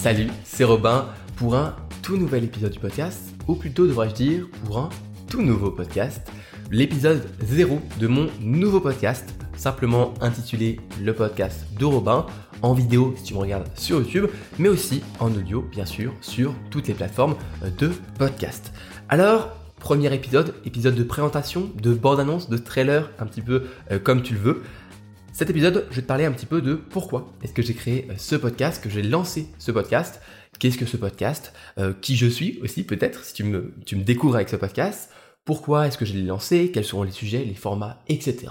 Salut, c'est Robin pour un tout nouvel épisode du podcast, ou plutôt devrais-je dire pour un tout nouveau podcast, l'épisode 0 de mon nouveau podcast, simplement intitulé le podcast de Robin, en vidéo si tu me regardes sur YouTube, mais aussi en audio bien sûr sur toutes les plateformes de podcast. Alors, premier épisode, épisode de présentation, de bande-annonce, de trailer, un petit peu euh, comme tu le veux. Cet épisode, je vais te parler un petit peu de pourquoi est-ce que j'ai créé euh, ce podcast, que j'ai lancé ce podcast, qu'est-ce que ce podcast, euh, qui je suis aussi peut-être, si tu me, découvres avec ce podcast, pourquoi est-ce que je l'ai lancé, quels seront les sujets, les formats, etc.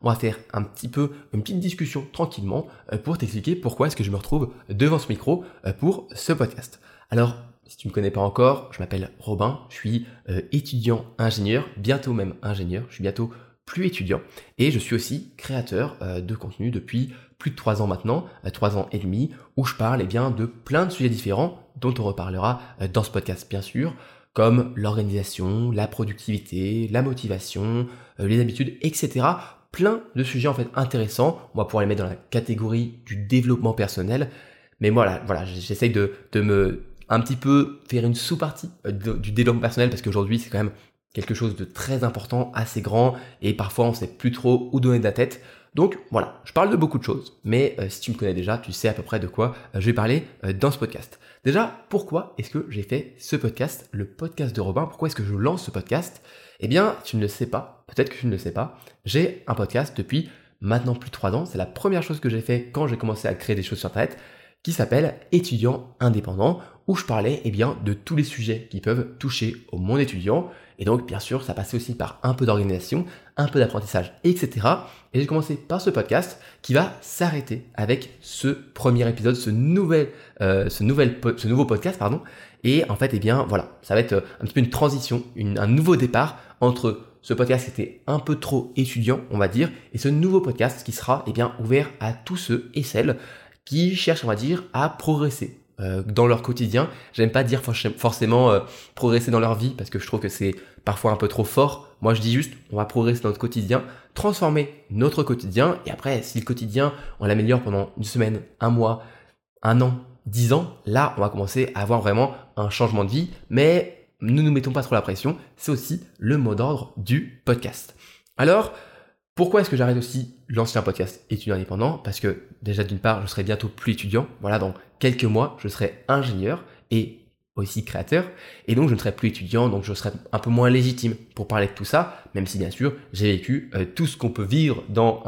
On va faire un petit peu une petite discussion tranquillement euh, pour t'expliquer pourquoi est-ce que je me retrouve devant ce micro pour ce podcast. Alors, si tu ne me connais pas encore, je m'appelle Robin, je suis étudiant ingénieur, bientôt même ingénieur, je suis bientôt plus étudiant. Et je suis aussi créateur euh, de contenu depuis plus de trois ans maintenant, euh, trois ans et demi, où je parle eh bien, de plein de sujets différents dont on reparlera euh, dans ce podcast bien sûr, comme l'organisation, la productivité, la motivation, les habitudes, etc. Plein de sujets en fait intéressants. On va pouvoir les mettre dans la catégorie du développement personnel. Mais voilà, voilà, j'essaye de, de me un petit peu faire une sous-partie du développement personnel parce qu'aujourd'hui c'est quand même quelque chose de très important, assez grand, et parfois on sait plus trop où donner de la tête. Donc voilà, je parle de beaucoup de choses, mais euh, si tu me connais déjà, tu sais à peu près de quoi euh, je vais parler euh, dans ce podcast. Déjà, pourquoi est-ce que j'ai fait ce podcast, le podcast de Robin? Pourquoi est-ce que je lance ce podcast? Eh bien, tu ne le sais pas, peut-être que tu ne le sais pas, j'ai un podcast depuis maintenant plus de 3 ans, c'est la première chose que j'ai fait quand j'ai commencé à créer des choses sur Internet, qui s'appelle Étudiant indépendant, où je parlais eh bien, de tous les sujets qui peuvent toucher au monde étudiant, et donc, bien sûr, ça passait aussi par un peu d'organisation, un peu d'apprentissage, etc. Et j'ai commencé par ce podcast qui va s'arrêter avec ce premier épisode, ce nouvel, euh, ce nouvel, ce nouveau podcast, pardon. Et en fait, eh bien, voilà, ça va être euh, un petit peu une transition, un nouveau départ entre ce podcast qui était un peu trop étudiant, on va dire, et ce nouveau podcast qui sera, eh bien, ouvert à tous ceux et celles qui cherchent, on va dire, à progresser, euh, dans leur quotidien. J'aime pas dire forcément euh, progresser dans leur vie parce que je trouve que c'est parfois un peu trop fort. Moi, je dis juste, on va progresser dans notre quotidien, transformer notre quotidien. Et après, si le quotidien, on l'améliore pendant une semaine, un mois, un an, dix ans, là, on va commencer à avoir vraiment un changement de vie. Mais ne nous mettons pas trop la pression. C'est aussi le mot d'ordre du podcast. Alors, pourquoi est-ce que j'arrête aussi l'ancien podcast étudiant indépendant? Parce que déjà d'une part, je serai bientôt plus étudiant. Voilà, dans quelques mois, je serai ingénieur et aussi créateur. Et donc, je ne serai plus étudiant, donc je serai un peu moins légitime pour parler de tout ça, même si bien sûr, j'ai vécu euh, tout ce qu'on peut vivre dans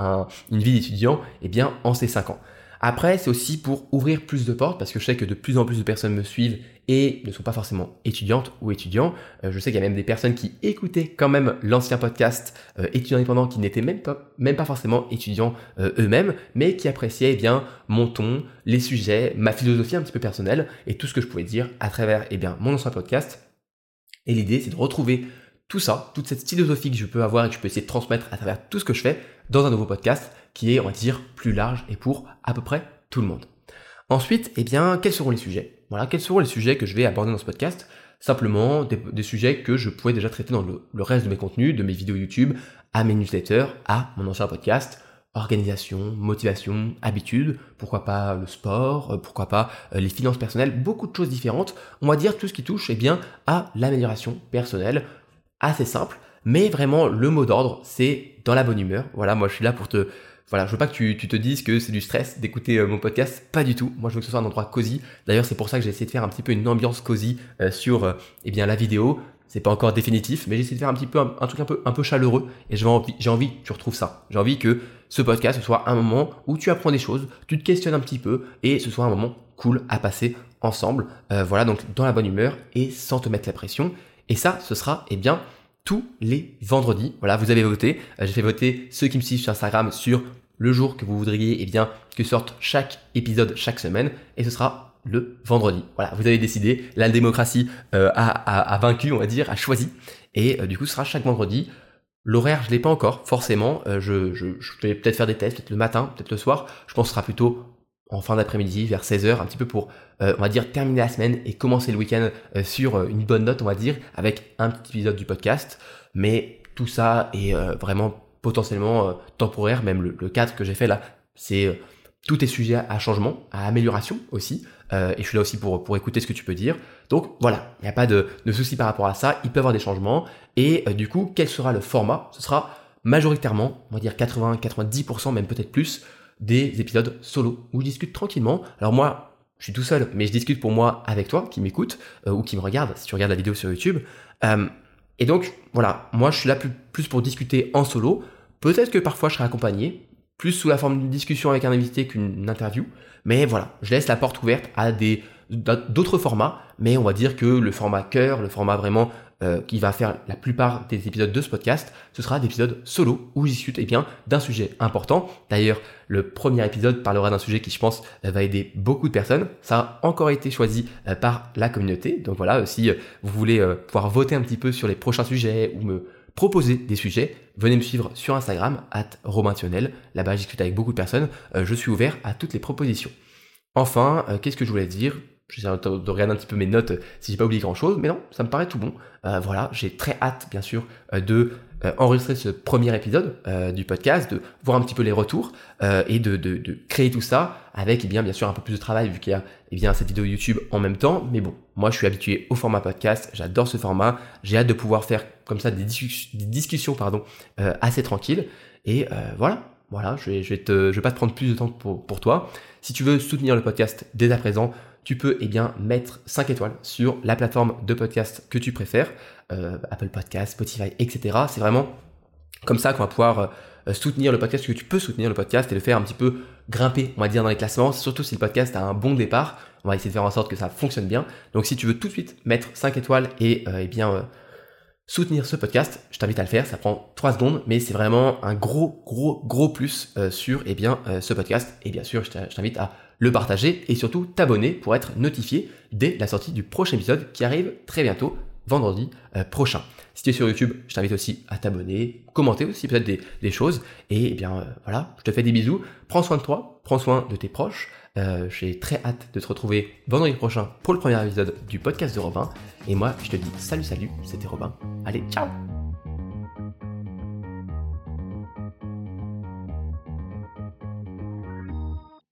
une vie d'étudiant, eh bien, en ces 5 ans. Après, c'est aussi pour ouvrir plus de portes, parce que je sais que de plus en plus de personnes me suivent et ne sont pas forcément étudiantes ou étudiants. Euh, je sais qu'il y a même des personnes qui écoutaient quand même l'ancien podcast euh, étudiants indépendants qui n'étaient même pas, forcément étudiants euh, eux-mêmes, mais qui appréciaient bien mon ton, les sujets, ma philosophie un petit peu personnelle et tout ce que je pouvais dire à travers eh mon ancien podcast. Et l'idée, c'est de retrouver tout ça, toute cette philosophie que je peux avoir et que je peux essayer de transmettre à travers tout ce que je fais dans un nouveau podcast qui est, on va dire, plus large et pour à peu près tout le monde. Ensuite, eh bien, quels seront les sujets? Voilà, quels seront les sujets que je vais aborder dans ce podcast? Simplement des, sujets que je pouvais déjà traiter dans le, reste de mes contenus, de mes vidéos YouTube, à mes newsletters, à mon ancien podcast, organisation, motivation, habitude, pourquoi pas le sport, euh, pourquoi pas euh, les finances personnelles, beaucoup de choses différentes. On va dire tout ce qui touche eh bien, à l'amélioration personnelle, assez simple, mais vraiment le mot d'ordre, c'est dans la bonne humeur. Voilà, moi je suis là pour te voilà, je veux pas que tu, te dises que c'est du stress d'écouter euh, mon podcast, pas du tout. Moi, je veux que ce soit un endroit cosy. D'ailleurs, c'est pour ça que j'ai essayé de faire un petit peu une ambiance cosy euh, sur euh, eh bien la vidéo. C'est pas encore définitif, mais j'ai essayé de faire un petit peu un, truc un peu un peu chaleureux et j'ai envie j'ai envie que tu retrouves ça. J'ai envie que ce podcast soit un moment où tu apprends des choses, tu te questionnes un petit peu et ce soit un moment cool à passer ensemble. voilà, donc dans la bonne humeur et sans te mettre la pression. Et ça, ce sera eh bien tous les vendredis. Voilà, vous avez voté. J'ai fait voter ceux qui me suivent sur Instagram sur le jour que vous voudriez eh bien, que sorte chaque épisode chaque semaine, et ce sera le vendredi. Voilà, vous avez décidé, la démocratie euh, a, vaincu, on va dire, a choisi, et euh, du coup ce sera chaque vendredi. L'horaire, je l'ai pas encore, forcément. Euh, je, je, vais peut-être faire des tests, peut-être le matin, peut-être le soir. Je pense que ce sera plutôt en fin d'après-midi, vers 16h, un petit peu pour, on va dire, terminer la semaine et commencer le week-end sur une bonne note, on va dire, avec un petit épisode du podcast. Mais tout ça est vraiment potentiellement euh, temporaire, même le, cadre que j'ai fait là, c'est euh, tout est sujet à changement, à amélioration aussi. Euh, et je suis là aussi pour, pour écouter ce que tu peux dire. Donc voilà, il n'y a pas de, de souci par rapport à ça. Il peut y avoir des changements. Et euh, du coup, quel sera le format? Ce sera majoritairement, on va dire 80-90%, même peut-être plus, des épisodes solo où je discute tranquillement. Alors moi, je suis tout seul, mais je discute pour moi avec toi qui m'écoute euh, ou qui me regarde si tu regardes la vidéo sur YouTube. Et donc voilà, moi je suis là plus, pour discuter en solo. Peut-être que parfois je serai accompagné, plus sous la forme d'une discussion avec un invité qu'une interview. Mais voilà, je laisse la porte ouverte à d'autres formats, mais on va dire que le format cœur, le format vraiment euh, qui va faire la plupart des épisodes de ce podcast, ce sera des épisodes solo où je discute eh bien d'un sujet important. D'ailleurs, le premier épisode parlera d'un sujet qui, je pense, va aider beaucoup de personnes. Ça a encore été choisi euh, par la communauté. Donc voilà, si vous voulez euh, pouvoir voter un petit peu sur les prochains sujets ou me proposer des sujets, venez me suivre sur Instagram, at Là-bas, je discute avec beaucoup de personnes. Euh, je suis ouvert à toutes les propositions. Enfin, euh, qu'est-ce que je voulais dire? J'essaie de regarder un petit peu mes notes si j'ai pas oublié grand chose, mais non, ça me paraît tout bon. Euh, voilà, j'ai très hâte, bien sûr, de euh, enregistrer ce premier épisode euh, du podcast, de voir un petit peu les retours euh, et de, de, de, créer tout ça avec, eh bien, bien sûr, un peu plus de travail vu qu'il y a eh bien, cette vidéo YouTube en même temps. Mais bon, moi, je suis habitué au format podcast, j'adore ce format, j'ai hâte de pouvoir faire comme ça des, discussions pardon, assez tranquilles. Et voilà, voilà, je vais, je vais, je vais pas te prendre plus de temps pour, pour toi. Si tu veux soutenir le podcast dès à présent, tu peux eh bien, mettre 5 étoiles sur la plateforme de podcast que tu préfères, euh, Apple Podcast, Spotify, etc. C'est vraiment comme ça qu'on va pouvoir euh, soutenir le podcast, que tu peux soutenir le podcast et le faire un petit peu grimper, on va dire, dans les classements, surtout si le podcast a un bon départ. On va essayer de faire en sorte que ça fonctionne bien. Donc si tu veux tout de suite mettre 5 étoiles et euh, eh bien soutenir ce podcast, je t'invite à le faire, ça prend 3 secondes, mais c'est vraiment un gros, gros, gros plus sur eh bien, ce podcast. Et bien sûr, je t'invite à le partager et surtout t'abonner pour être notifié dès la sortie du prochain épisode qui arrive très bientôt, vendredi euh, prochain. Si tu es sur YouTube, je t'invite aussi à t'abonner, commenter aussi peut-être des, choses. Et eh bien euh, voilà, je te fais des bisous. Prends soin de toi, prends soin de tes proches. Euh, j'ai très hâte de te retrouver vendredi prochain pour le premier épisode du podcast de Robin. Et moi, je te dis salut salut, c'était Robin. Allez, ciao